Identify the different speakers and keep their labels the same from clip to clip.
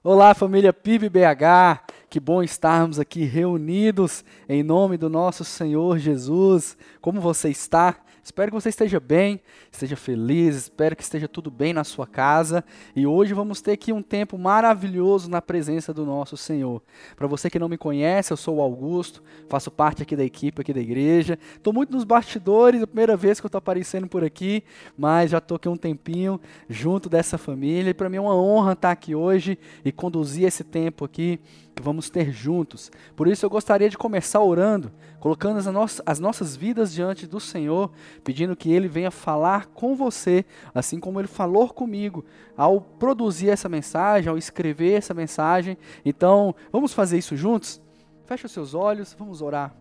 Speaker 1: Olá, família PIB BH. Que bom estarmos aqui reunidos em nome do nosso Senhor Jesus. Como você está? Espero que você esteja bem, esteja feliz, espero que esteja tudo bem na sua casa. E hoje vamos ter aqui um tempo maravilhoso na presença do nosso Senhor. Para você que não me conhece, eu sou o Augusto, faço parte aqui da equipe aqui da igreja. Estou muito nos bastidores, é a primeira vez que eu estou aparecendo por aqui, mas já estou aqui um tempinho junto dessa família. E para mim é uma honra estar aqui hoje e conduzir esse tempo aqui que vamos ter juntos. Por isso eu gostaria de começar orando, colocando as, no as nossas vidas diante do Senhor, pedindo que Ele venha falar com você, assim como Ele falou comigo ao produzir essa mensagem, ao escrever essa mensagem. Então, vamos fazer isso juntos? Feche os seus olhos, vamos orar.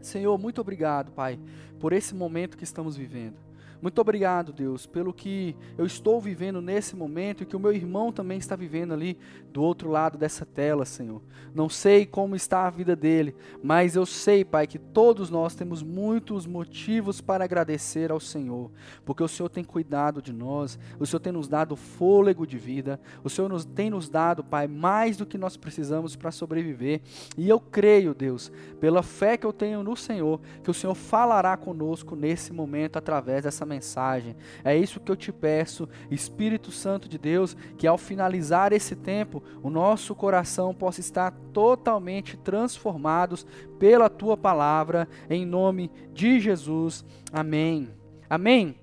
Speaker 1: Senhor, muito obrigado, Pai, por esse momento que estamos vivendo. Muito obrigado, Deus, pelo que eu estou vivendo nesse momento e que o meu irmão também está vivendo ali do outro lado dessa tela, Senhor. Não sei como está a vida dele, mas eu sei, Pai, que todos nós temos muitos motivos para agradecer ao Senhor, porque o Senhor tem cuidado de nós, o Senhor tem nos dado fôlego de vida, o Senhor nos, tem nos dado, Pai, mais do que nós precisamos para sobreviver. E eu creio, Deus, pela fé que eu tenho no Senhor, que o Senhor falará conosco nesse momento através dessa mensagem. É isso que eu te peço, Espírito Santo de Deus, que ao finalizar esse tempo, o nosso coração possa estar totalmente transformados pela tua palavra, em nome de Jesus. Amém. Amém.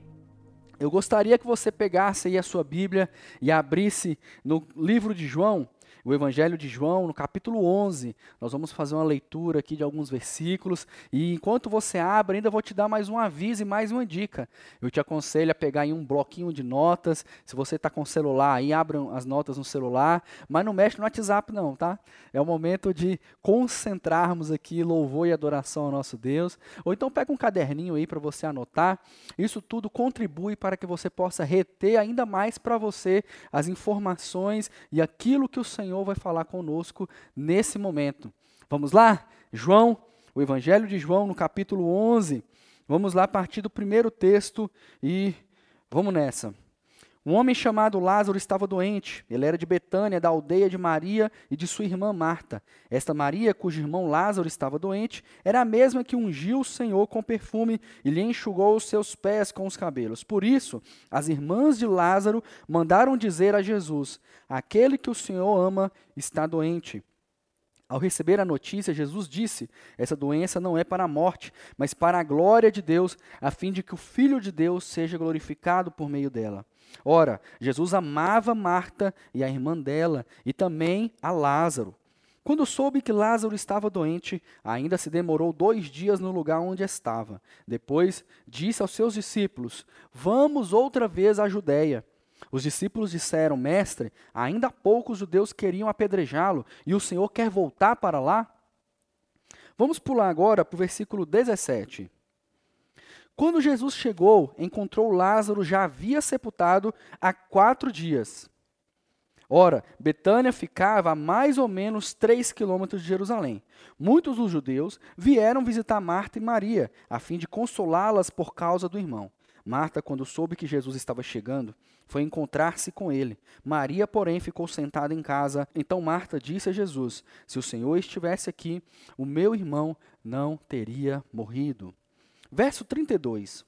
Speaker 1: Eu gostaria que você pegasse aí a sua Bíblia e abrisse no livro de João, o Evangelho de João, no capítulo 11. Nós vamos fazer uma leitura aqui de alguns versículos. E enquanto você abre, ainda vou te dar mais um aviso e mais uma dica. Eu te aconselho a pegar em um bloquinho de notas. Se você está com celular, aí abra as notas no celular. Mas não mexe no WhatsApp, não, tá? É o momento de concentrarmos aqui louvor e adoração ao nosso Deus. Ou então pega um caderninho aí para você anotar. Isso tudo contribui para que você possa reter ainda mais para você as informações e aquilo que o Senhor Senhor vai falar conosco nesse momento. Vamos lá? João, o Evangelho de João, no capítulo 11. Vamos lá a partir do primeiro texto e vamos nessa. Um homem chamado Lázaro estava doente. Ele era de Betânia, da aldeia de Maria e de sua irmã Marta. Esta Maria, cujo irmão Lázaro estava doente, era a mesma que ungiu o Senhor com perfume e lhe enxugou os seus pés com os cabelos. Por isso, as irmãs de Lázaro mandaram dizer a Jesus: Aquele que o Senhor ama está doente. Ao receber a notícia, Jesus disse: Essa doença não é para a morte, mas para a glória de Deus, a fim de que o Filho de Deus seja glorificado por meio dela. Ora, Jesus amava Marta e a irmã dela, e também a Lázaro. Quando soube que Lázaro estava doente, ainda se demorou dois dias no lugar onde estava. Depois disse aos seus discípulos: Vamos outra vez à Judéia. Os discípulos disseram: Mestre, ainda há pouco os judeus queriam apedrejá-lo, e o Senhor quer voltar para lá? Vamos pular agora para o versículo 17. Quando Jesus chegou, encontrou Lázaro já havia sepultado há quatro dias. Ora, Betânia ficava a mais ou menos três quilômetros de Jerusalém. Muitos dos judeus vieram visitar Marta e Maria, a fim de consolá-las por causa do irmão. Marta, quando soube que Jesus estava chegando, foi encontrar-se com ele. Maria, porém, ficou sentada em casa. Então Marta disse a Jesus: Se o Senhor estivesse aqui, o meu irmão não teria morrido. Verso 32.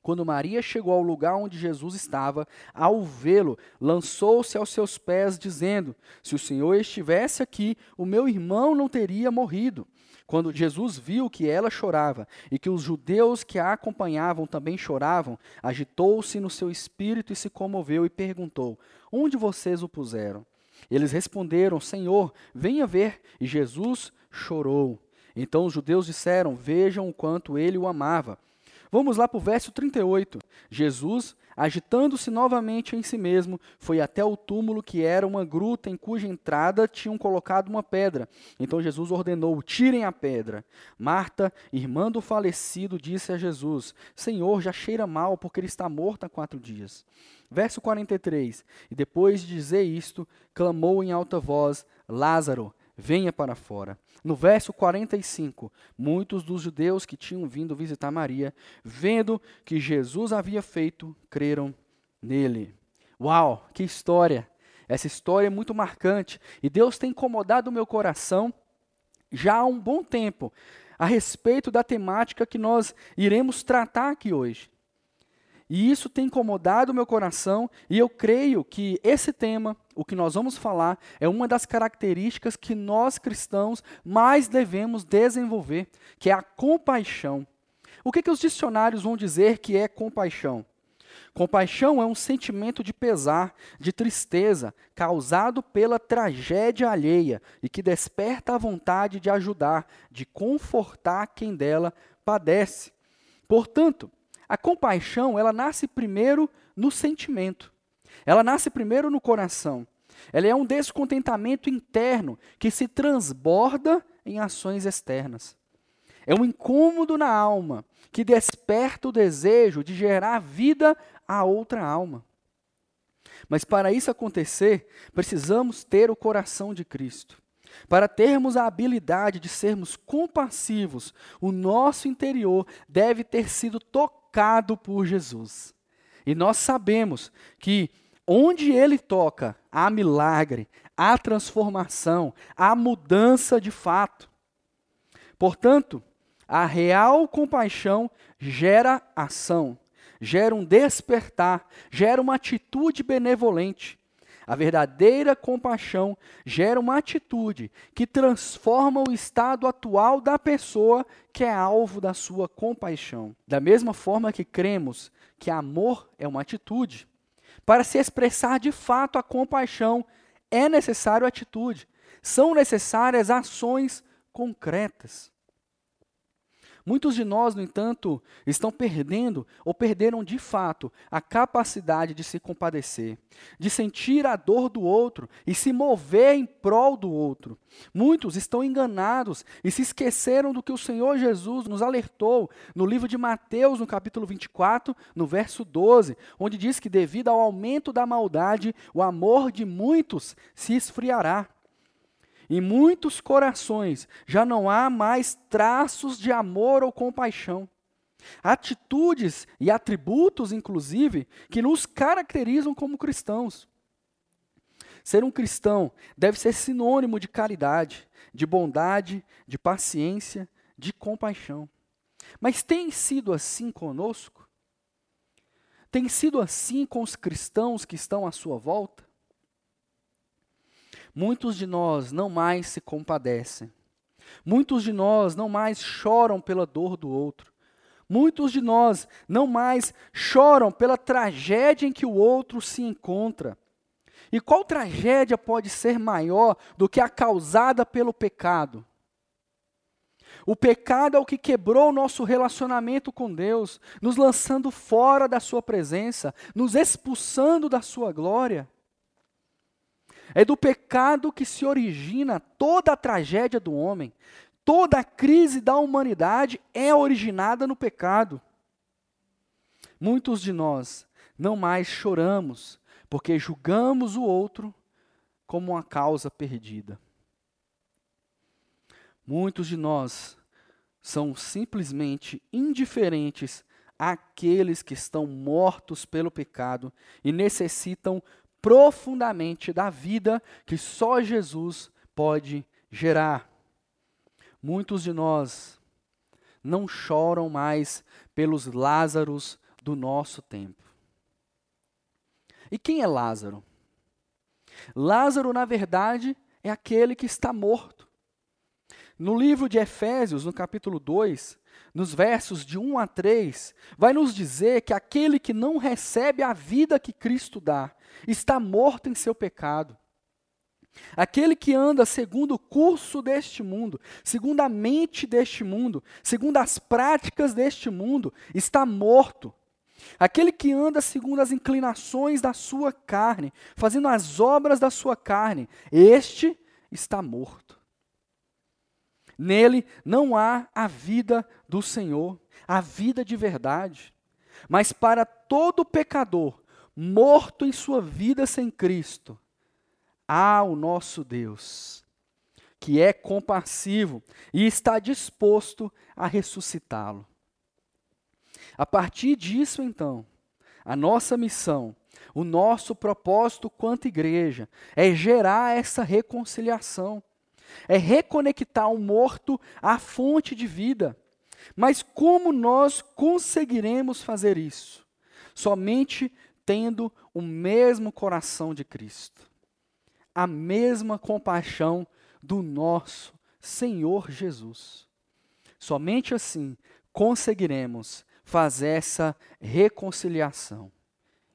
Speaker 1: Quando Maria chegou ao lugar onde Jesus estava, ao vê-lo, lançou-se aos seus pés, dizendo: Se o Senhor estivesse aqui, o meu irmão não teria morrido. Quando Jesus viu que ela chorava e que os judeus que a acompanhavam também choravam, agitou-se no seu espírito e se comoveu e perguntou: Onde vocês o puseram? Eles responderam: Senhor, venha ver. E Jesus chorou. Então os judeus disseram: Vejam o quanto ele o amava. Vamos lá para o verso 38. Jesus, agitando-se novamente em si mesmo, foi até o túmulo que era uma gruta em cuja entrada tinham colocado uma pedra. Então Jesus ordenou: Tirem a pedra. Marta, irmã do falecido, disse a Jesus: Senhor, já cheira mal, porque ele está morto há quatro dias. Verso 43. E depois de dizer isto, clamou em alta voz: Lázaro, venha para fora. No verso 45, muitos dos judeus que tinham vindo visitar Maria, vendo que Jesus havia feito, creram nele. Uau, que história! Essa história é muito marcante e Deus tem incomodado o meu coração já há um bom tempo a respeito da temática que nós iremos tratar aqui hoje. E isso tem incomodado o meu coração, e eu creio que esse tema, o que nós vamos falar, é uma das características que nós cristãos mais devemos desenvolver, que é a compaixão. O que, que os dicionários vão dizer que é compaixão? Compaixão é um sentimento de pesar, de tristeza, causado pela tragédia alheia e que desperta a vontade de ajudar, de confortar quem dela padece. Portanto, a compaixão, ela nasce primeiro no sentimento. Ela nasce primeiro no coração. Ela é um descontentamento interno que se transborda em ações externas. É um incômodo na alma que desperta o desejo de gerar vida a outra alma. Mas para isso acontecer, precisamos ter o coração de Cristo. Para termos a habilidade de sermos compassivos, o nosso interior deve ter sido tocado por Jesus. E nós sabemos que onde ele toca, há milagre, há transformação, há mudança de fato. Portanto, a real compaixão gera ação, gera um despertar, gera uma atitude benevolente. A verdadeira compaixão gera uma atitude que transforma o estado atual da pessoa que é alvo da sua compaixão. Da mesma forma que cremos que amor é uma atitude, para se expressar de fato a compaixão, é necessário atitude. São necessárias ações concretas. Muitos de nós, no entanto, estão perdendo ou perderam de fato a capacidade de se compadecer, de sentir a dor do outro e se mover em prol do outro. Muitos estão enganados e se esqueceram do que o Senhor Jesus nos alertou no livro de Mateus, no capítulo 24, no verso 12, onde diz que devido ao aumento da maldade, o amor de muitos se esfriará. Em muitos corações já não há mais traços de amor ou compaixão. Atitudes e atributos, inclusive, que nos caracterizam como cristãos. Ser um cristão deve ser sinônimo de caridade, de bondade, de paciência, de compaixão. Mas tem sido assim conosco? Tem sido assim com os cristãos que estão à sua volta? Muitos de nós não mais se compadecem. Muitos de nós não mais choram pela dor do outro. Muitos de nós não mais choram pela tragédia em que o outro se encontra. E qual tragédia pode ser maior do que a causada pelo pecado? O pecado é o que quebrou o nosso relacionamento com Deus, nos lançando fora da Sua presença, nos expulsando da Sua glória. É do pecado que se origina toda a tragédia do homem. Toda a crise da humanidade é originada no pecado. Muitos de nós não mais choramos porque julgamos o outro como uma causa perdida. Muitos de nós são simplesmente indiferentes àqueles que estão mortos pelo pecado e necessitam profundamente da vida que só Jesus pode gerar. Muitos de nós não choram mais pelos Lázaros do nosso tempo. E quem é Lázaro? Lázaro, na verdade, é aquele que está morto. No livro de Efésios, no capítulo 2, nos versos de 1 a 3, vai nos dizer que aquele que não recebe a vida que Cristo dá, está morto em seu pecado. Aquele que anda segundo o curso deste mundo, segundo a mente deste mundo, segundo as práticas deste mundo, está morto. Aquele que anda segundo as inclinações da sua carne, fazendo as obras da sua carne, este está morto. Nele não há a vida do Senhor, a vida de verdade. Mas para todo pecador, morto em sua vida sem Cristo, há o nosso Deus, que é compassivo e está disposto a ressuscitá-lo. A partir disso, então, a nossa missão O nosso propósito quanto igreja é gerar essa reconciliação, é reconectar o morto à fonte de vida. Mas como nós conseguiremos fazer isso? Somente tendo o mesmo coração de Cristo, a mesma compaixão do nosso Senhor Jesus. Somente assim conseguiremos fazer essa reconciliação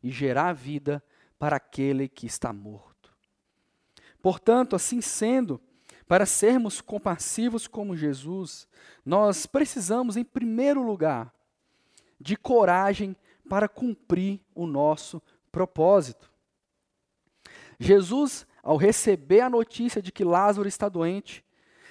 Speaker 1: e gerar vida para aquele que está morto. Portanto, assim sendo, para sermos compassivos como Jesus, nós precisamos, em primeiro lugar, de coragem para cumprir o nosso propósito. Jesus, ao receber a notícia de que Lázaro está doente,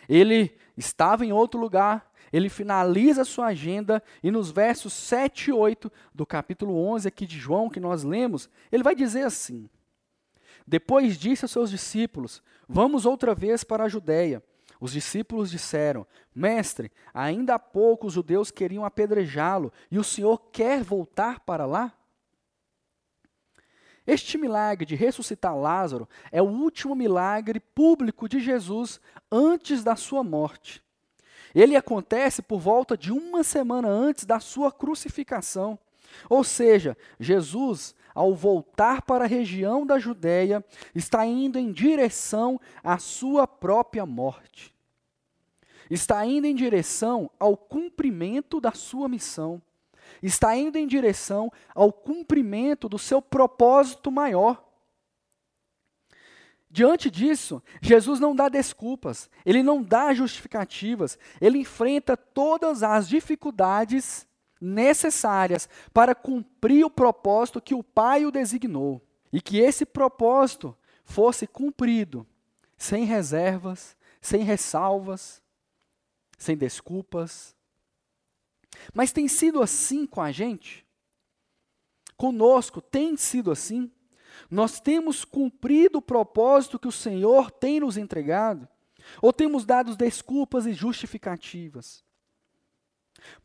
Speaker 1: ele estava em outro lugar, ele finaliza sua agenda e nos versos 7 e 8 do capítulo 11 aqui de João que nós lemos, ele vai dizer assim: Depois disse aos seus discípulos: Vamos outra vez para a Judéia. Os discípulos disseram: Mestre, ainda há pouco os judeus queriam apedrejá-lo e o Senhor quer voltar para lá? Este milagre de ressuscitar Lázaro é o último milagre público de Jesus antes da sua morte. Ele acontece por volta de uma semana antes da sua crucificação. Ou seja, Jesus, ao voltar para a região da Judéia, está indo em direção à sua própria morte. Está indo em direção ao cumprimento da sua missão está indo em direção ao cumprimento do seu propósito maior. Diante disso, Jesus não dá desculpas, ele não dá justificativas, ele enfrenta todas as dificuldades necessárias para cumprir o propósito que o Pai o designou. E que esse propósito fosse cumprido sem reservas, sem ressalvas, sem desculpas, mas tem sido assim com a gente? Conosco tem sido assim? Nós temos cumprido o propósito que o Senhor tem nos entregado? Ou temos dado desculpas e justificativas?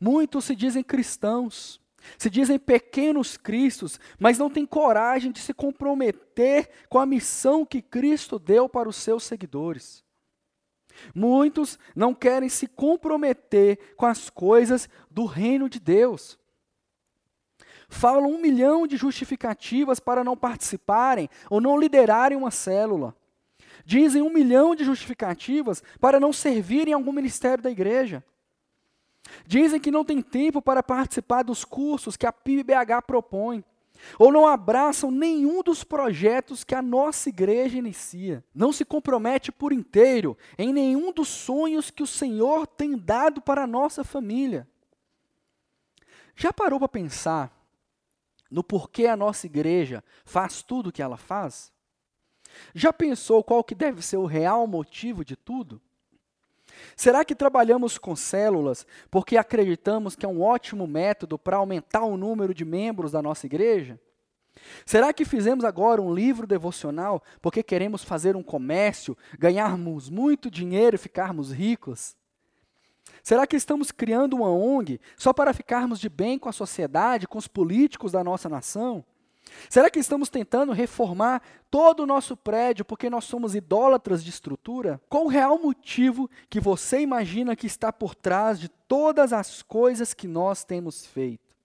Speaker 1: Muitos se dizem cristãos, se dizem pequenos cristos, mas não têm coragem de se comprometer com a missão que Cristo deu para os seus seguidores. Muitos não querem se comprometer com as coisas do reino de Deus. Falam um milhão de justificativas para não participarem ou não liderarem uma célula. Dizem um milhão de justificativas para não servirem em algum ministério da igreja. Dizem que não tem tempo para participar dos cursos que a PIBBH propõe ou não abraçam nenhum dos projetos que a nossa igreja inicia, não se compromete por inteiro em nenhum dos sonhos que o Senhor tem dado para a nossa família. Já parou para pensar no porquê a nossa igreja faz tudo o que ela faz? Já pensou qual que deve ser o real motivo de tudo? Será que trabalhamos com células porque acreditamos que é um ótimo método para aumentar o número de membros da nossa igreja? Será que fizemos agora um livro devocional porque queremos fazer um comércio, ganharmos muito dinheiro e ficarmos ricos? Será que estamos criando uma ONG só para ficarmos de bem com a sociedade, com os políticos da nossa nação? Será que estamos tentando reformar todo o nosso prédio porque nós somos idólatras de estrutura? Qual o real motivo que você imagina que está por trás de todas as coisas que nós temos feito?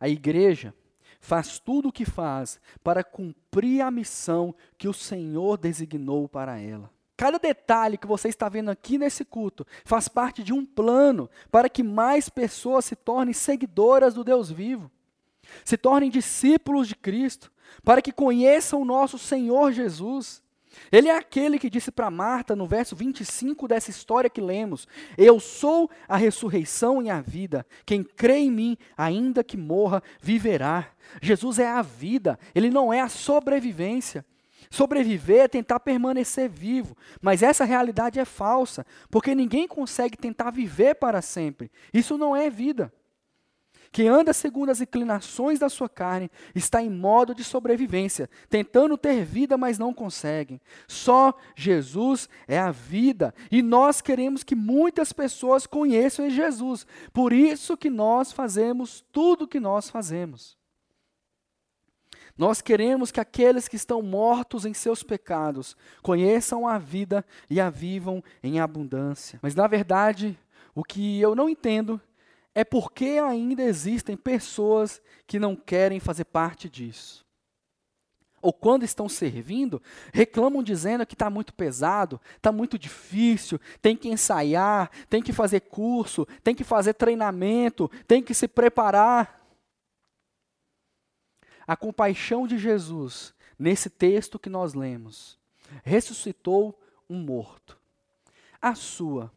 Speaker 1: A igreja faz tudo o que faz para cumprir a missão que o Senhor designou para ela. Cada detalhe que você está vendo aqui nesse culto faz parte de um plano para que mais pessoas se tornem seguidoras do Deus vivo se tornem discípulos de Cristo, para que conheçam o nosso Senhor Jesus. Ele é aquele que disse para Marta, no verso 25 dessa história que lemos: Eu sou a ressurreição e a vida. Quem crê em mim, ainda que morra, viverá. Jesus é a vida, ele não é a sobrevivência. Sobreviver é tentar permanecer vivo, mas essa realidade é falsa, porque ninguém consegue tentar viver para sempre. Isso não é vida. Quem anda segundo as inclinações da sua carne está em modo de sobrevivência, tentando ter vida, mas não consegue. Só Jesus é a vida, e nós queremos que muitas pessoas conheçam Jesus. Por isso que nós fazemos tudo o que nós fazemos. Nós queremos que aqueles que estão mortos em seus pecados conheçam a vida e a vivam em abundância. Mas, na verdade, o que eu não entendo é porque ainda existem pessoas que não querem fazer parte disso. Ou quando estão servindo, reclamam dizendo que está muito pesado, está muito difícil, tem que ensaiar, tem que fazer curso, tem que fazer treinamento, tem que se preparar. A compaixão de Jesus, nesse texto que nós lemos, ressuscitou um morto. A sua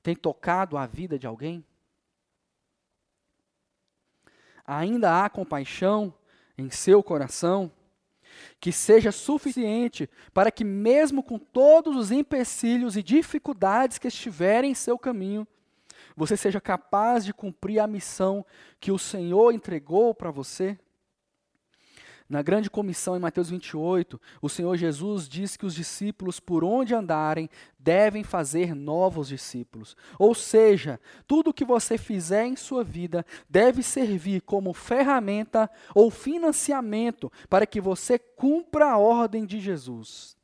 Speaker 1: tem tocado a vida de alguém? Ainda há compaixão em seu coração que seja suficiente para que, mesmo com todos os empecilhos e dificuldades que estiverem em seu caminho, você seja capaz de cumprir a missão que o Senhor entregou para você? Na grande comissão em Mateus 28, o Senhor Jesus diz que os discípulos, por onde andarem, devem fazer novos discípulos. Ou seja, tudo o que você fizer em sua vida deve servir como ferramenta ou financiamento para que você cumpra a ordem de Jesus.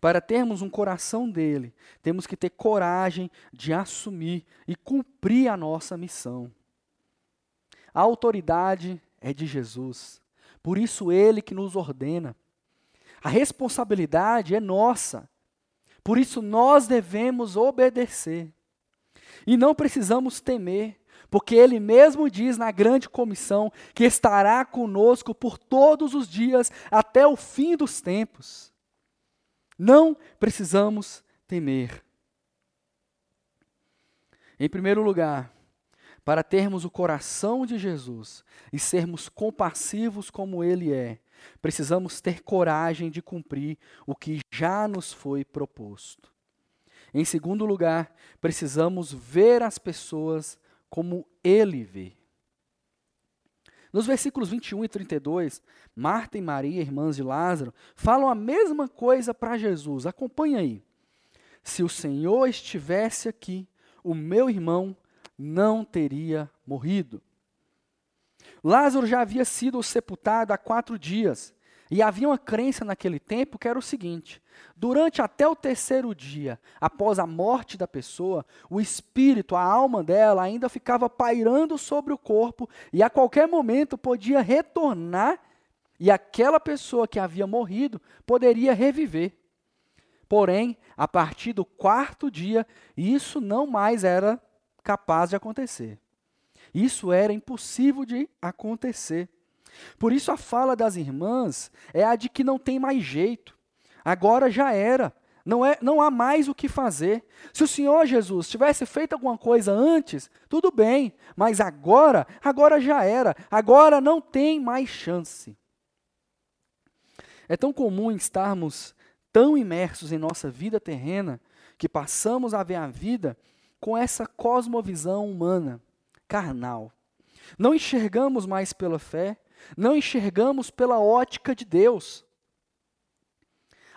Speaker 1: Para termos um coração dele, temos que ter coragem de assumir e cumprir a nossa missão. A autoridade é de Jesus. Por isso ele que nos ordena. A responsabilidade é nossa. Por isso nós devemos obedecer. E não precisamos temer, porque ele mesmo diz na grande comissão que estará conosco por todos os dias até o fim dos tempos. Não precisamos temer. Em primeiro lugar, para termos o coração de Jesus e sermos compassivos como Ele é, precisamos ter coragem de cumprir o que já nos foi proposto. Em segundo lugar, precisamos ver as pessoas como Ele vê. Nos versículos 21 e 32, Marta e Maria, irmãs de Lázaro, falam a mesma coisa para Jesus. Acompanhe aí. Se o Senhor estivesse aqui, o meu irmão não teria morrido. Lázaro já havia sido sepultado há quatro dias. E havia uma crença naquele tempo que era o seguinte: durante até o terceiro dia, após a morte da pessoa, o espírito, a alma dela, ainda ficava pairando sobre o corpo e a qualquer momento podia retornar e aquela pessoa que havia morrido poderia reviver. Porém, a partir do quarto dia, isso não mais era capaz de acontecer. Isso era impossível de acontecer. Por isso a fala das irmãs é a de que não tem mais jeito. Agora já era. Não, é, não há mais o que fazer. Se o Senhor Jesus tivesse feito alguma coisa antes, tudo bem, mas agora, agora já era. Agora não tem mais chance. É tão comum estarmos tão imersos em nossa vida terrena que passamos a ver a vida com essa cosmovisão humana, carnal. Não enxergamos mais pela fé, não enxergamos pela ótica de Deus.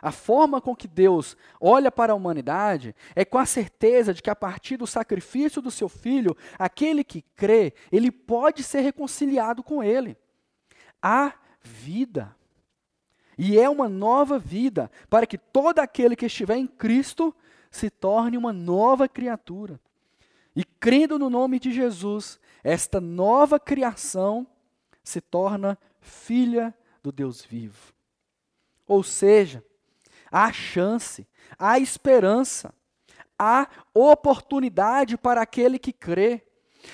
Speaker 1: A forma com que Deus olha para a humanidade é com a certeza de que a partir do sacrifício do seu filho, aquele que crê, ele pode ser reconciliado com ele. Há vida. E é uma nova vida, para que todo aquele que estiver em Cristo se torne uma nova criatura. E crendo no nome de Jesus, esta nova criação se torna filha do Deus vivo. Ou seja, há chance, há esperança, há oportunidade para aquele que crê.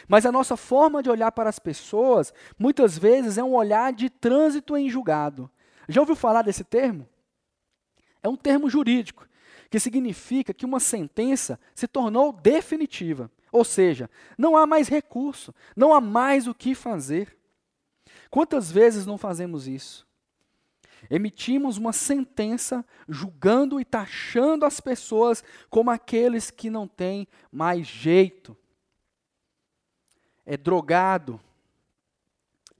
Speaker 1: Mas a nossa forma de olhar para as pessoas, muitas vezes, é um olhar de trânsito em julgado. Já ouviu falar desse termo? É um termo jurídico que significa que uma sentença se tornou definitiva. Ou seja, não há mais recurso, não há mais o que fazer. Quantas vezes não fazemos isso? Emitimos uma sentença julgando e taxando as pessoas como aqueles que não têm mais jeito. É drogado,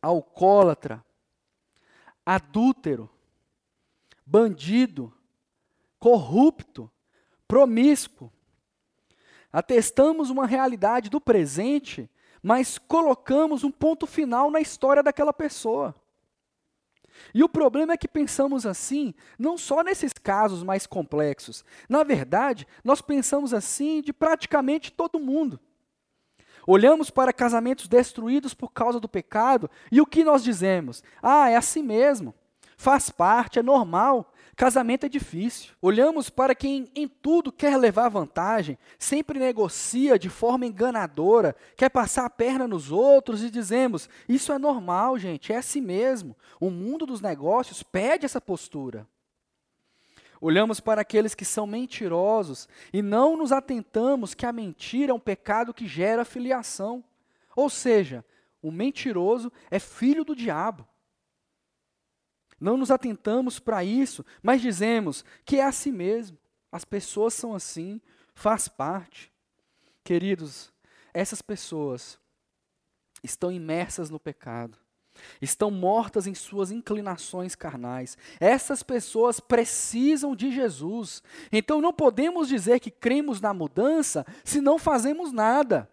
Speaker 1: alcoólatra, adúltero, bandido, corrupto, promíscuo. Atestamos uma realidade do presente, mas colocamos um ponto final na história daquela pessoa. E o problema é que pensamos assim, não só nesses casos mais complexos. Na verdade, nós pensamos assim de praticamente todo mundo. Olhamos para casamentos destruídos por causa do pecado e o que nós dizemos? Ah, é assim mesmo. Faz parte, é normal. Casamento é difícil. Olhamos para quem em tudo quer levar vantagem, sempre negocia de forma enganadora, quer passar a perna nos outros e dizemos: Isso é normal, gente, é assim mesmo. O mundo dos negócios pede essa postura. Olhamos para aqueles que são mentirosos e não nos atentamos que a mentira é um pecado que gera filiação. Ou seja, o mentiroso é filho do diabo. Não nos atentamos para isso, mas dizemos que é assim mesmo. As pessoas são assim, faz parte. Queridos, essas pessoas estão imersas no pecado estão mortas em suas inclinações carnais. Essas pessoas precisam de Jesus. Então não podemos dizer que cremos na mudança se não fazemos nada.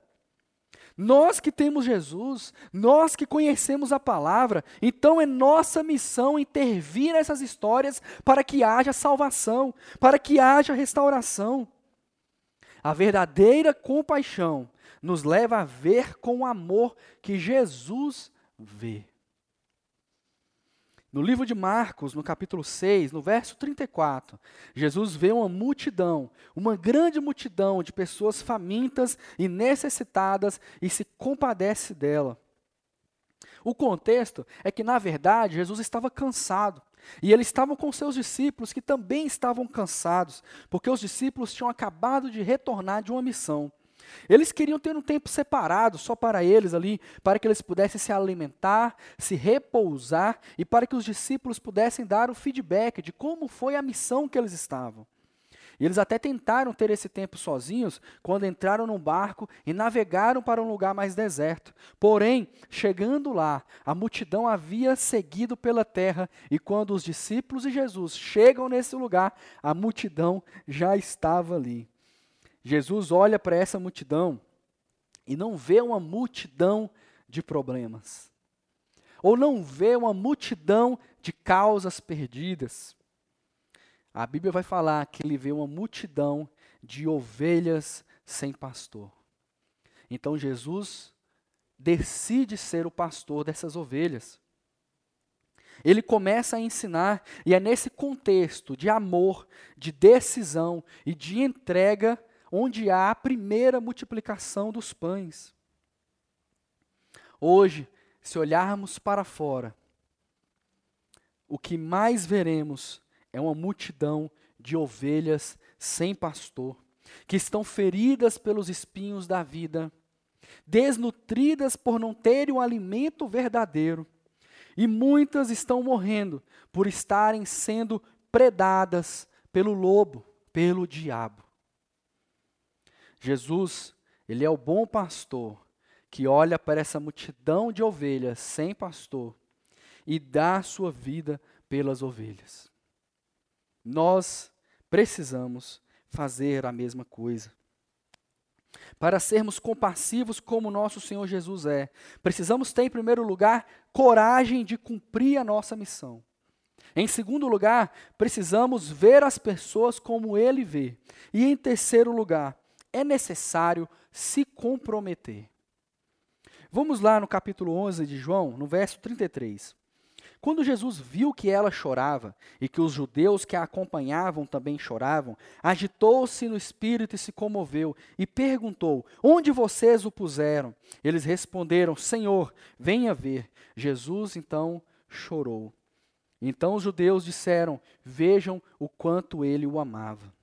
Speaker 1: Nós que temos Jesus, nós que conhecemos a palavra, então é nossa missão intervir nessas histórias para que haja salvação, para que haja restauração. A verdadeira compaixão nos leva a ver com o amor que Jesus vê. No livro de Marcos, no capítulo 6, no verso 34, Jesus vê uma multidão, uma grande multidão de pessoas famintas e necessitadas e se compadece dela. O contexto é que, na verdade, Jesus estava cansado. E ele estava com seus discípulos que também estavam cansados, porque os discípulos tinham acabado de retornar de uma missão. Eles queriam ter um tempo separado só para eles ali, para que eles pudessem se alimentar, se repousar e para que os discípulos pudessem dar o feedback de como foi a missão que eles estavam. E eles até tentaram ter esse tempo sozinhos quando entraram num barco e navegaram para um lugar mais deserto. Porém, chegando lá, a multidão havia seguido pela terra, e quando os discípulos e Jesus chegam nesse lugar, a multidão já estava ali. Jesus olha para essa multidão e não vê uma multidão de problemas, ou não vê uma multidão de causas perdidas. A Bíblia vai falar que ele vê uma multidão de ovelhas sem pastor. Então Jesus decide ser o pastor dessas ovelhas. Ele começa a ensinar, e é nesse contexto de amor, de decisão e de entrega onde há a primeira multiplicação dos pães. Hoje, se olharmos para fora, o que mais veremos é uma multidão de ovelhas sem pastor, que estão feridas pelos espinhos da vida, desnutridas por não terem um alimento verdadeiro, e muitas estão morrendo por estarem sendo predadas pelo lobo, pelo diabo. Jesus, ele é o bom pastor que olha para essa multidão de ovelhas sem pastor e dá sua vida pelas ovelhas. Nós precisamos fazer a mesma coisa. Para sermos compassivos como nosso Senhor Jesus é, precisamos ter, em primeiro lugar, coragem de cumprir a nossa missão. Em segundo lugar, precisamos ver as pessoas como Ele vê. E em terceiro lugar, é necessário se comprometer. Vamos lá no capítulo 11 de João, no verso 33. Quando Jesus viu que ela chorava e que os judeus que a acompanhavam também choravam, agitou-se no espírito e se comoveu e perguntou: Onde vocês o puseram? Eles responderam: Senhor, venha ver. Jesus então chorou. Então os judeus disseram: Vejam o quanto ele o amava.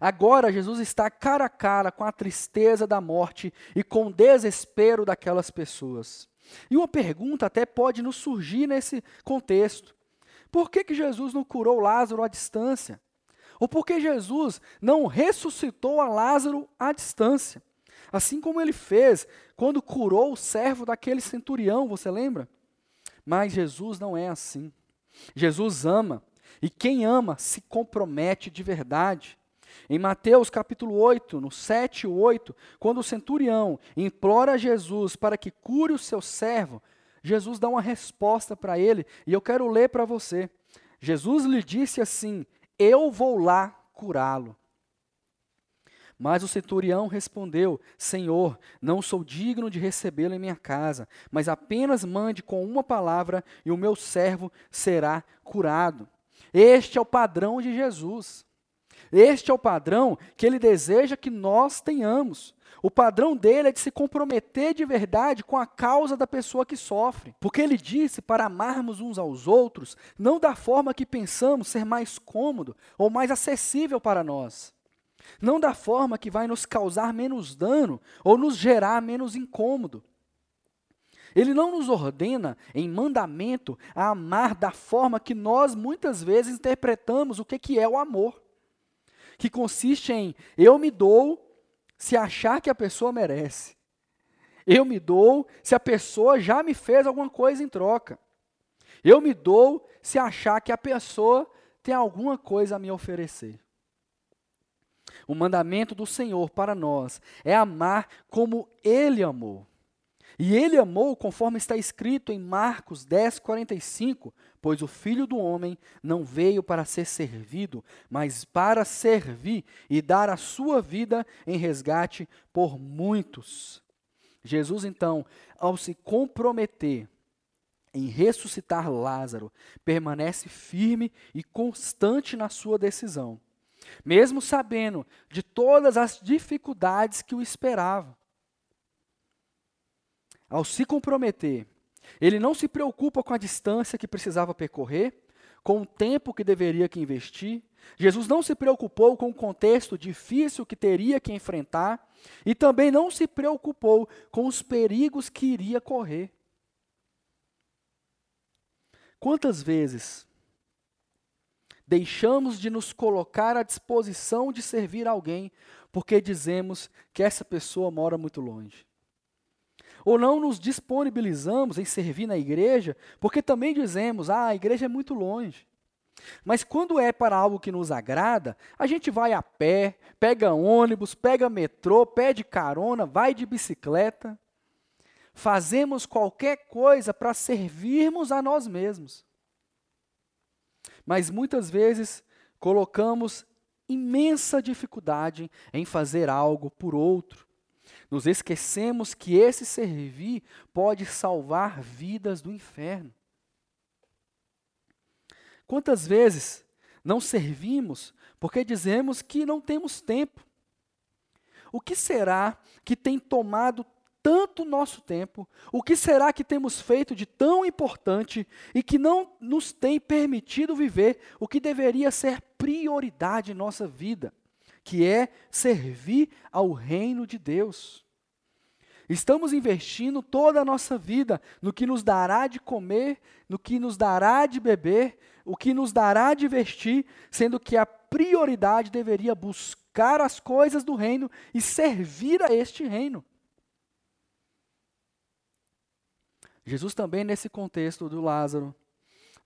Speaker 1: Agora Jesus está cara a cara com a tristeza da morte e com o desespero daquelas pessoas. E uma pergunta até pode nos surgir nesse contexto: por que, que Jesus não curou Lázaro à distância? Ou por que Jesus não ressuscitou a Lázaro à distância? Assim como ele fez quando curou o servo daquele centurião, você lembra? Mas Jesus não é assim. Jesus ama, e quem ama se compromete de verdade. Em Mateus capítulo 8, no 7 e 8, quando o centurião implora a Jesus para que cure o seu servo, Jesus dá uma resposta para ele e eu quero ler para você. Jesus lhe disse assim: Eu vou lá curá-lo. Mas o centurião respondeu: Senhor, não sou digno de recebê-lo em minha casa, mas apenas mande com uma palavra e o meu servo será curado. Este é o padrão de Jesus. Este é o padrão que ele deseja que nós tenhamos. O padrão dele é de se comprometer de verdade com a causa da pessoa que sofre. Porque ele disse para amarmos uns aos outros, não da forma que pensamos ser mais cômodo ou mais acessível para nós não da forma que vai nos causar menos dano ou nos gerar menos incômodo. Ele não nos ordena, em mandamento, a amar da forma que nós muitas vezes interpretamos o que, é o amor, que consiste em eu me dou se achar que a pessoa merece. Eu me dou se a pessoa já me fez alguma coisa em troca. Eu me dou se achar que a pessoa tem alguma coisa a me oferecer. O mandamento do Senhor para nós é amar como Ele amou. E Ele amou conforme está escrito em Marcos 10, 45, pois o Filho do Homem não veio para ser servido, mas para servir e dar a sua vida em resgate por muitos. Jesus, então, ao se comprometer em ressuscitar Lázaro, permanece firme e constante na sua decisão mesmo sabendo de todas as dificuldades que o esperavam. Ao se comprometer, ele não se preocupa com a distância que precisava percorrer, com o tempo que deveria que investir. Jesus não se preocupou com o contexto difícil que teria que enfrentar e também não se preocupou com os perigos que iria correr. Quantas vezes deixamos de nos colocar à disposição de servir alguém porque dizemos que essa pessoa mora muito longe. Ou não nos disponibilizamos em servir na igreja porque também dizemos, ah, a igreja é muito longe. Mas quando é para algo que nos agrada, a gente vai a pé, pega ônibus, pega metrô, pede carona, vai de bicicleta. Fazemos qualquer coisa para servirmos a nós mesmos. Mas muitas vezes colocamos imensa dificuldade em fazer algo por outro. Nos esquecemos que esse servir pode salvar vidas do inferno. Quantas vezes não servimos porque dizemos que não temos tempo? O que será que tem tomado tanto nosso tempo, o que será que temos feito de tão importante e que não nos tem permitido viver o que deveria ser prioridade em nossa vida, que é servir ao reino de Deus? Estamos investindo toda a nossa vida no que nos dará de comer, no que nos dará de beber, o que nos dará de vestir, sendo que a prioridade deveria buscar as coisas do reino e servir a este reino. Jesus também, nesse contexto do Lázaro,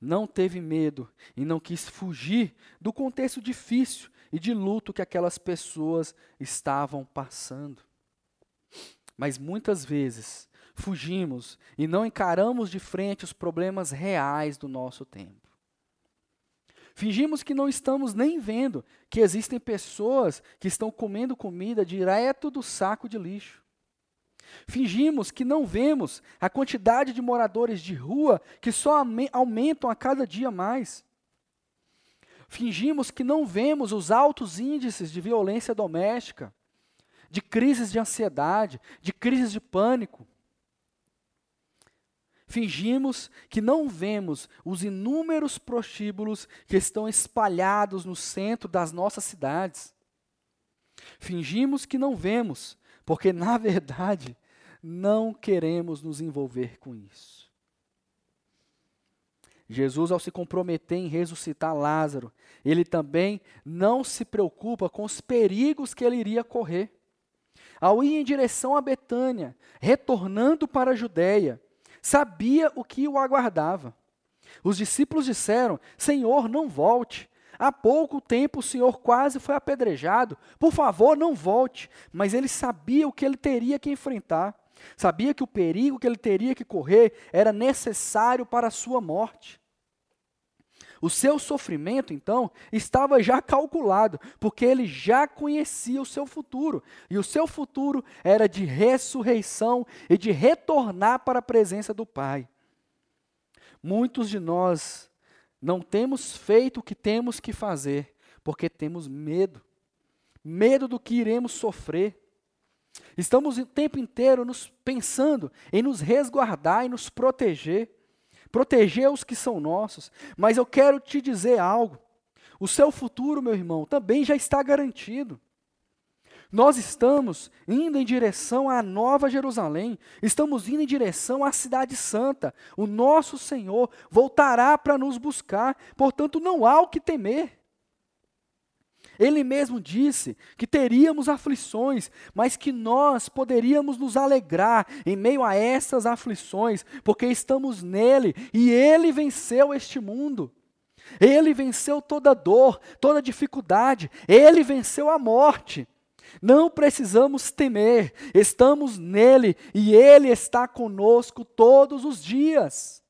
Speaker 1: não teve medo e não quis fugir do contexto difícil e de luto que aquelas pessoas estavam passando. Mas muitas vezes fugimos e não encaramos de frente os problemas reais do nosso tempo. Fingimos que não estamos nem vendo que existem pessoas que estão comendo comida direto do saco de lixo. Fingimos que não vemos a quantidade de moradores de rua que só aumentam a cada dia mais. Fingimos que não vemos os altos índices de violência doméstica, de crises de ansiedade, de crises de pânico. Fingimos que não vemos os inúmeros prostíbulos que estão espalhados no centro das nossas cidades. Fingimos que não vemos porque, na verdade, não queremos nos envolver com isso. Jesus, ao se comprometer em ressuscitar Lázaro, ele também não se preocupa com os perigos que ele iria correr. Ao ir em direção a Betânia, retornando para a Judéia, sabia o que o aguardava. Os discípulos disseram: Senhor, não volte, Há pouco tempo o Senhor quase foi apedrejado. Por favor, não volte. Mas ele sabia o que ele teria que enfrentar. Sabia que o perigo que ele teria que correr era necessário para a sua morte. O seu sofrimento, então, estava já calculado, porque ele já conhecia o seu futuro. E o seu futuro era de ressurreição e de retornar para a presença do Pai. Muitos de nós não temos feito o que temos que fazer, porque temos medo medo do que iremos sofrer. Estamos o tempo inteiro nos pensando em nos resguardar e nos proteger proteger os que são nossos. Mas eu quero te dizer algo. O seu futuro, meu irmão, também já está garantido. Nós estamos indo em direção à Nova Jerusalém, estamos indo em direção à Cidade Santa. O nosso Senhor voltará para nos buscar, portanto, não há o que temer. Ele mesmo disse que teríamos aflições, mas que nós poderíamos nos alegrar em meio a essas aflições, porque estamos nele e ele venceu este mundo. Ele venceu toda dor, toda dificuldade, ele venceu a morte. Não precisamos temer, estamos nele e ele está conosco todos os dias.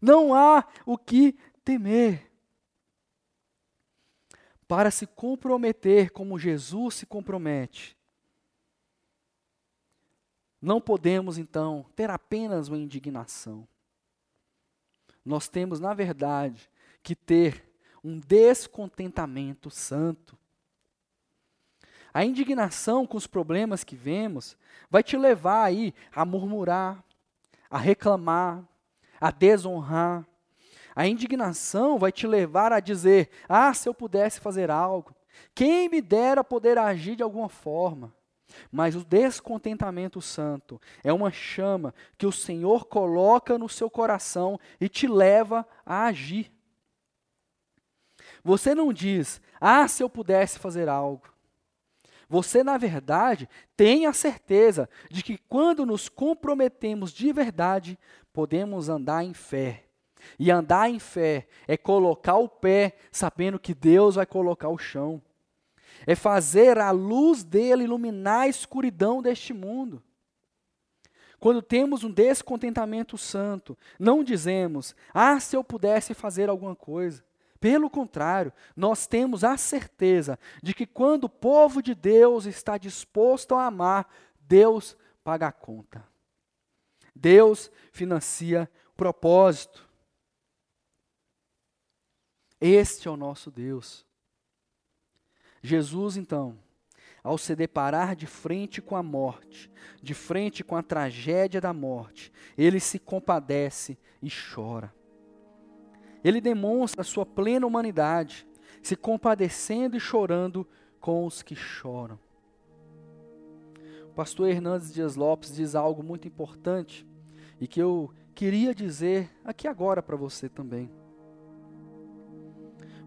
Speaker 1: Não há o que temer para se comprometer como Jesus se compromete. Não podemos, então, ter apenas uma indignação. Nós temos, na verdade, que ter um descontentamento santo. A indignação com os problemas que vemos vai te levar aí a murmurar, a reclamar, a desonrar, a indignação vai te levar a dizer: ah, se eu pudesse fazer algo, quem me dera poder agir de alguma forma. Mas o descontentamento santo é uma chama que o Senhor coloca no seu coração e te leva a agir. Você não diz, ah, se eu pudesse fazer algo. Você, na verdade, tem a certeza de que quando nos comprometemos de verdade, podemos andar em fé e andar em fé é colocar o pé sabendo que Deus vai colocar o chão. É fazer a luz dele iluminar a escuridão deste mundo. Quando temos um descontentamento santo, não dizemos, ah, se eu pudesse fazer alguma coisa. Pelo contrário, nós temos a certeza de que quando o povo de Deus está disposto a amar, Deus paga a conta. Deus financia o propósito. Este é o nosso Deus. Jesus, então, ao se deparar de frente com a morte, de frente com a tragédia da morte, ele se compadece e chora. Ele demonstra a sua plena humanidade, se compadecendo e chorando com os que choram. O pastor Hernandes Dias Lopes diz algo muito importante e que eu queria dizer aqui agora para você também.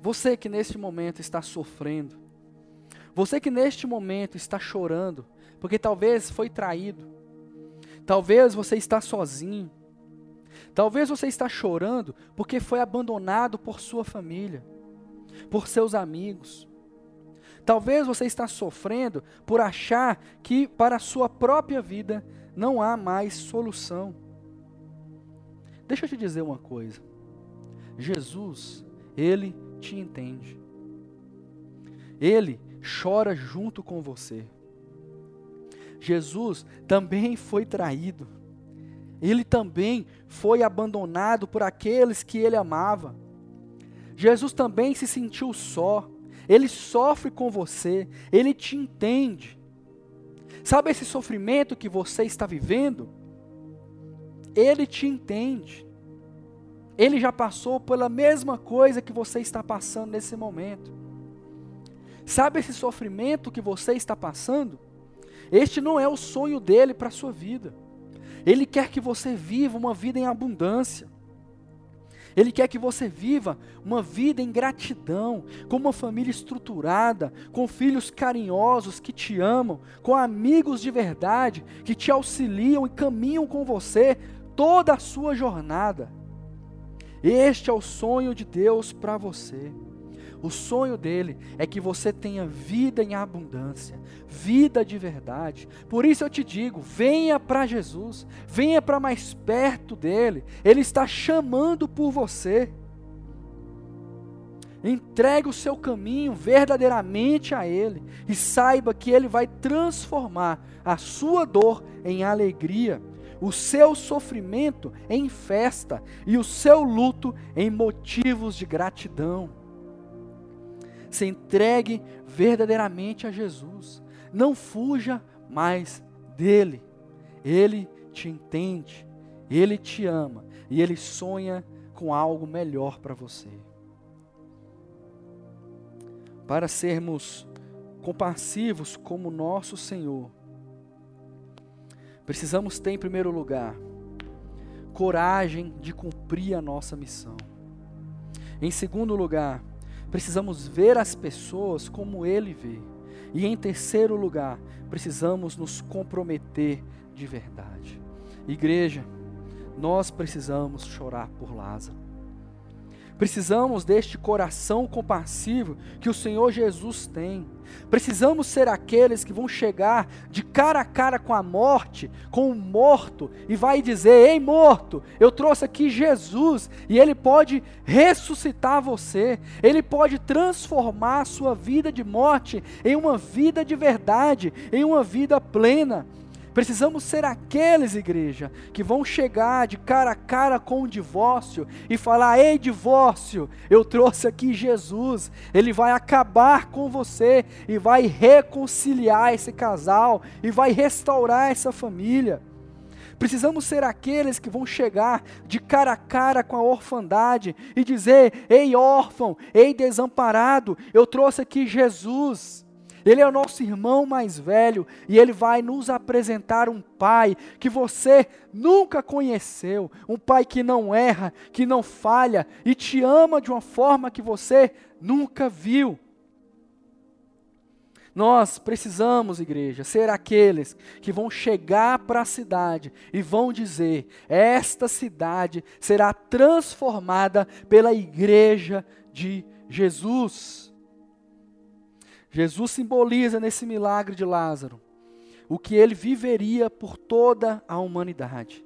Speaker 1: Você que neste momento está sofrendo, você que neste momento está chorando, porque talvez foi traído, talvez você está sozinho, talvez você está chorando porque foi abandonado por sua família, por seus amigos. Talvez você está sofrendo por achar que para a sua própria vida não há mais solução. Deixa eu te dizer uma coisa. Jesus, ele te entende. Ele chora junto com você. Jesus também foi traído. Ele também foi abandonado por aqueles que ele amava. Jesus também se sentiu só. Ele sofre com você. Ele te entende. Sabe esse sofrimento que você está vivendo? Ele te entende. Ele já passou pela mesma coisa que você está passando nesse momento. Sabe esse sofrimento que você está passando? Este não é o sonho dele para a sua vida. Ele quer que você viva uma vida em abundância. Ele quer que você viva uma vida em gratidão, com uma família estruturada, com filhos carinhosos que te amam, com amigos de verdade que te auxiliam e caminham com você toda a sua jornada. Este é o sonho de Deus para você. O sonho dele é que você tenha vida em abundância, vida de verdade. Por isso eu te digo: venha para Jesus, venha para mais perto dele. Ele está chamando por você. Entregue o seu caminho verdadeiramente a Ele e saiba que Ele vai transformar a sua dor em alegria, o seu sofrimento em festa e o seu luto em motivos de gratidão. Se entregue verdadeiramente a Jesus. Não fuja mais dele. Ele te entende, ele te ama e ele sonha com algo melhor para você. Para sermos compassivos como nosso Senhor, precisamos ter, em primeiro lugar, coragem de cumprir a nossa missão. Em segundo lugar, precisamos ver as pessoas como Ele vê. E em terceiro lugar, precisamos nos comprometer de verdade. Igreja, nós precisamos chorar por Lázaro. Precisamos deste coração compassivo que o Senhor Jesus tem. Precisamos ser aqueles que vão chegar de cara a cara com a morte, com o morto, e vai dizer: Ei, morto, eu trouxe aqui Jesus, e Ele pode ressuscitar você, Ele pode transformar a sua vida de morte em uma vida de verdade, em uma vida plena. Precisamos ser aqueles, igreja, que vão chegar de cara a cara com o divórcio e falar: Ei, divórcio, eu trouxe aqui Jesus, ele vai acabar com você e vai reconciliar esse casal e vai restaurar essa família. Precisamos ser aqueles que vão chegar de cara a cara com a orfandade e dizer: Ei, órfão, ei, desamparado, eu trouxe aqui Jesus. Ele é o nosso irmão mais velho e ele vai nos apresentar um pai que você nunca conheceu, um pai que não erra, que não falha e te ama de uma forma que você nunca viu. Nós precisamos, igreja, ser aqueles que vão chegar para a cidade e vão dizer: esta cidade será transformada pela igreja de Jesus. Jesus simboliza nesse milagre de Lázaro o que ele viveria por toda a humanidade.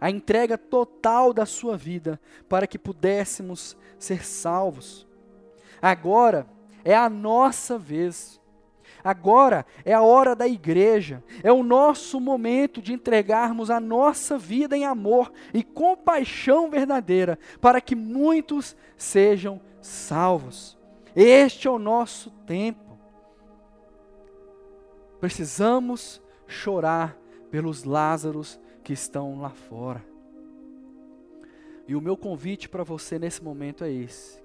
Speaker 1: A entrega total da sua vida para que pudéssemos ser salvos. Agora é a nossa vez. Agora é a hora da igreja, é o nosso momento de entregarmos a nossa vida em amor e compaixão verdadeira para que muitos sejam salvos. Este é o nosso tempo. Precisamos chorar pelos Lázaros que estão lá fora. E o meu convite para você nesse momento é esse.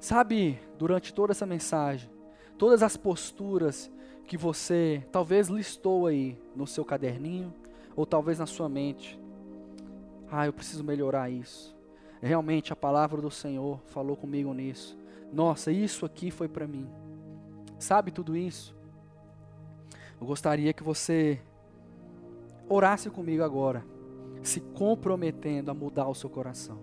Speaker 1: Sabe, durante toda essa mensagem, todas as posturas que você talvez listou aí no seu caderninho, ou talvez na sua mente. Ah, eu preciso melhorar isso. Realmente a palavra do Senhor falou comigo nisso. Nossa, isso aqui foi para mim sabe tudo isso, eu gostaria que você orasse comigo agora, se comprometendo a mudar o seu coração.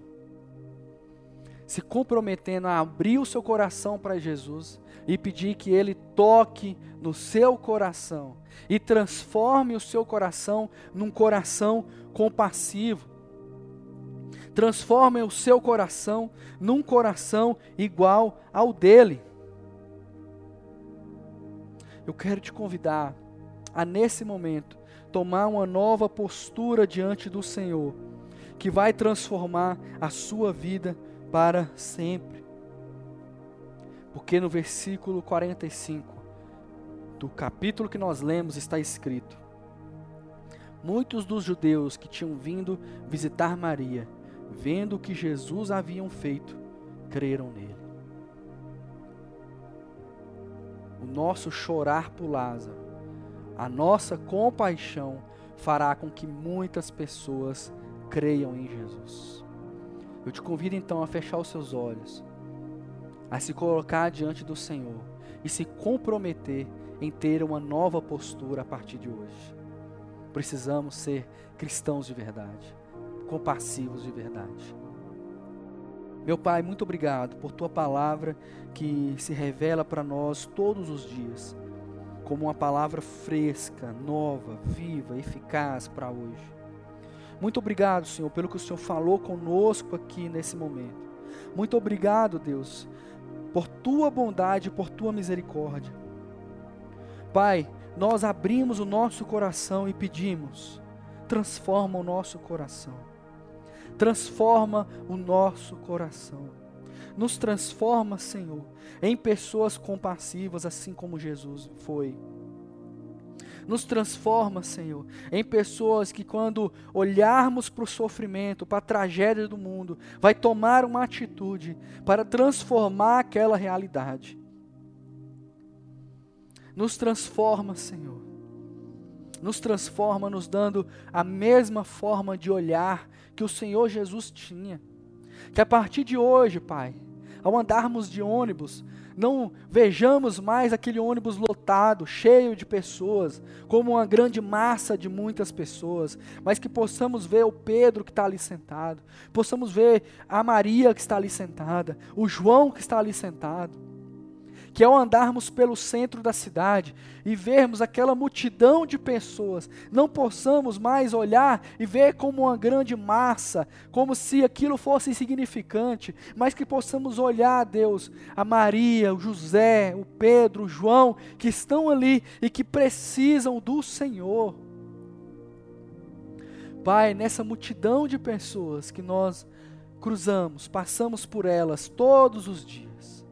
Speaker 1: Se comprometendo a abrir o seu coração para Jesus e pedir que Ele toque no seu coração e transforme o seu coração num coração compassivo. Transforme o seu coração num coração igual ao dele eu quero te convidar a, nesse momento, tomar uma nova postura diante do Senhor, que vai transformar a sua vida para sempre. Porque no versículo 45 do capítulo que nós lemos está escrito: Muitos dos judeus que tinham vindo visitar Maria, vendo o que Jesus haviam feito, creram nele. o nosso chorar por Lázaro, a nossa compaixão fará com que muitas pessoas creiam em Jesus. Eu te convido então a fechar os seus olhos, a se colocar diante do Senhor e se comprometer em ter uma nova postura a partir de hoje. Precisamos ser cristãos de verdade, compassivos de verdade. Meu Pai, muito obrigado por tua palavra que se revela para nós todos os dias, como uma palavra fresca, nova, viva, eficaz para hoje. Muito obrigado, Senhor, pelo que o Senhor falou conosco aqui nesse momento. Muito obrigado, Deus, por tua bondade e por tua misericórdia. Pai, nós abrimos o nosso coração e pedimos: transforma o nosso coração. Transforma o nosso coração. Nos transforma, Senhor, em pessoas compassivas, assim como Jesus foi. Nos transforma, Senhor, em pessoas que, quando olharmos para o sofrimento, para a tragédia do mundo, vai tomar uma atitude para transformar aquela realidade. Nos transforma, Senhor. Nos transforma, nos dando a mesma forma de olhar que o Senhor Jesus tinha. Que a partir de hoje, Pai, ao andarmos de ônibus, não vejamos mais aquele ônibus lotado, cheio de pessoas, como uma grande massa de muitas pessoas, mas que possamos ver o Pedro que está ali sentado, possamos ver a Maria que está ali sentada, o João que está ali sentado que ao andarmos pelo centro da cidade e vermos aquela multidão de pessoas, não possamos mais olhar e ver como uma grande massa, como se aquilo fosse insignificante, mas que possamos olhar, Deus, a Maria, o José, o Pedro, o João, que estão ali e que precisam do Senhor. Pai, nessa multidão de pessoas que nós cruzamos, passamos por elas todos os dias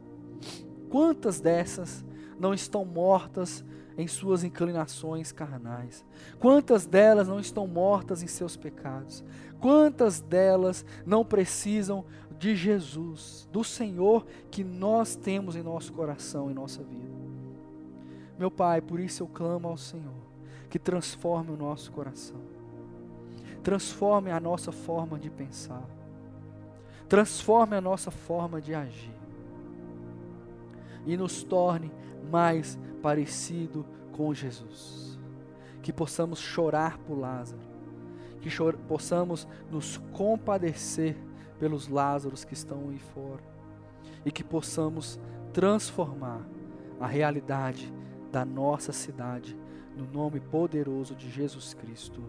Speaker 1: Quantas dessas não estão mortas em suas inclinações carnais? Quantas delas não estão mortas em seus pecados? Quantas delas não precisam de Jesus, do Senhor que nós temos em nosso coração, em nossa vida? Meu Pai, por isso eu clamo ao Senhor, que transforme o nosso coração, transforme a nossa forma de pensar, transforme a nossa forma de agir e nos torne mais parecido com Jesus. Que possamos chorar por Lázaro, que possamos nos compadecer pelos Lázaros que estão aí fora e que possamos transformar a realidade da nossa cidade no nome poderoso de Jesus Cristo.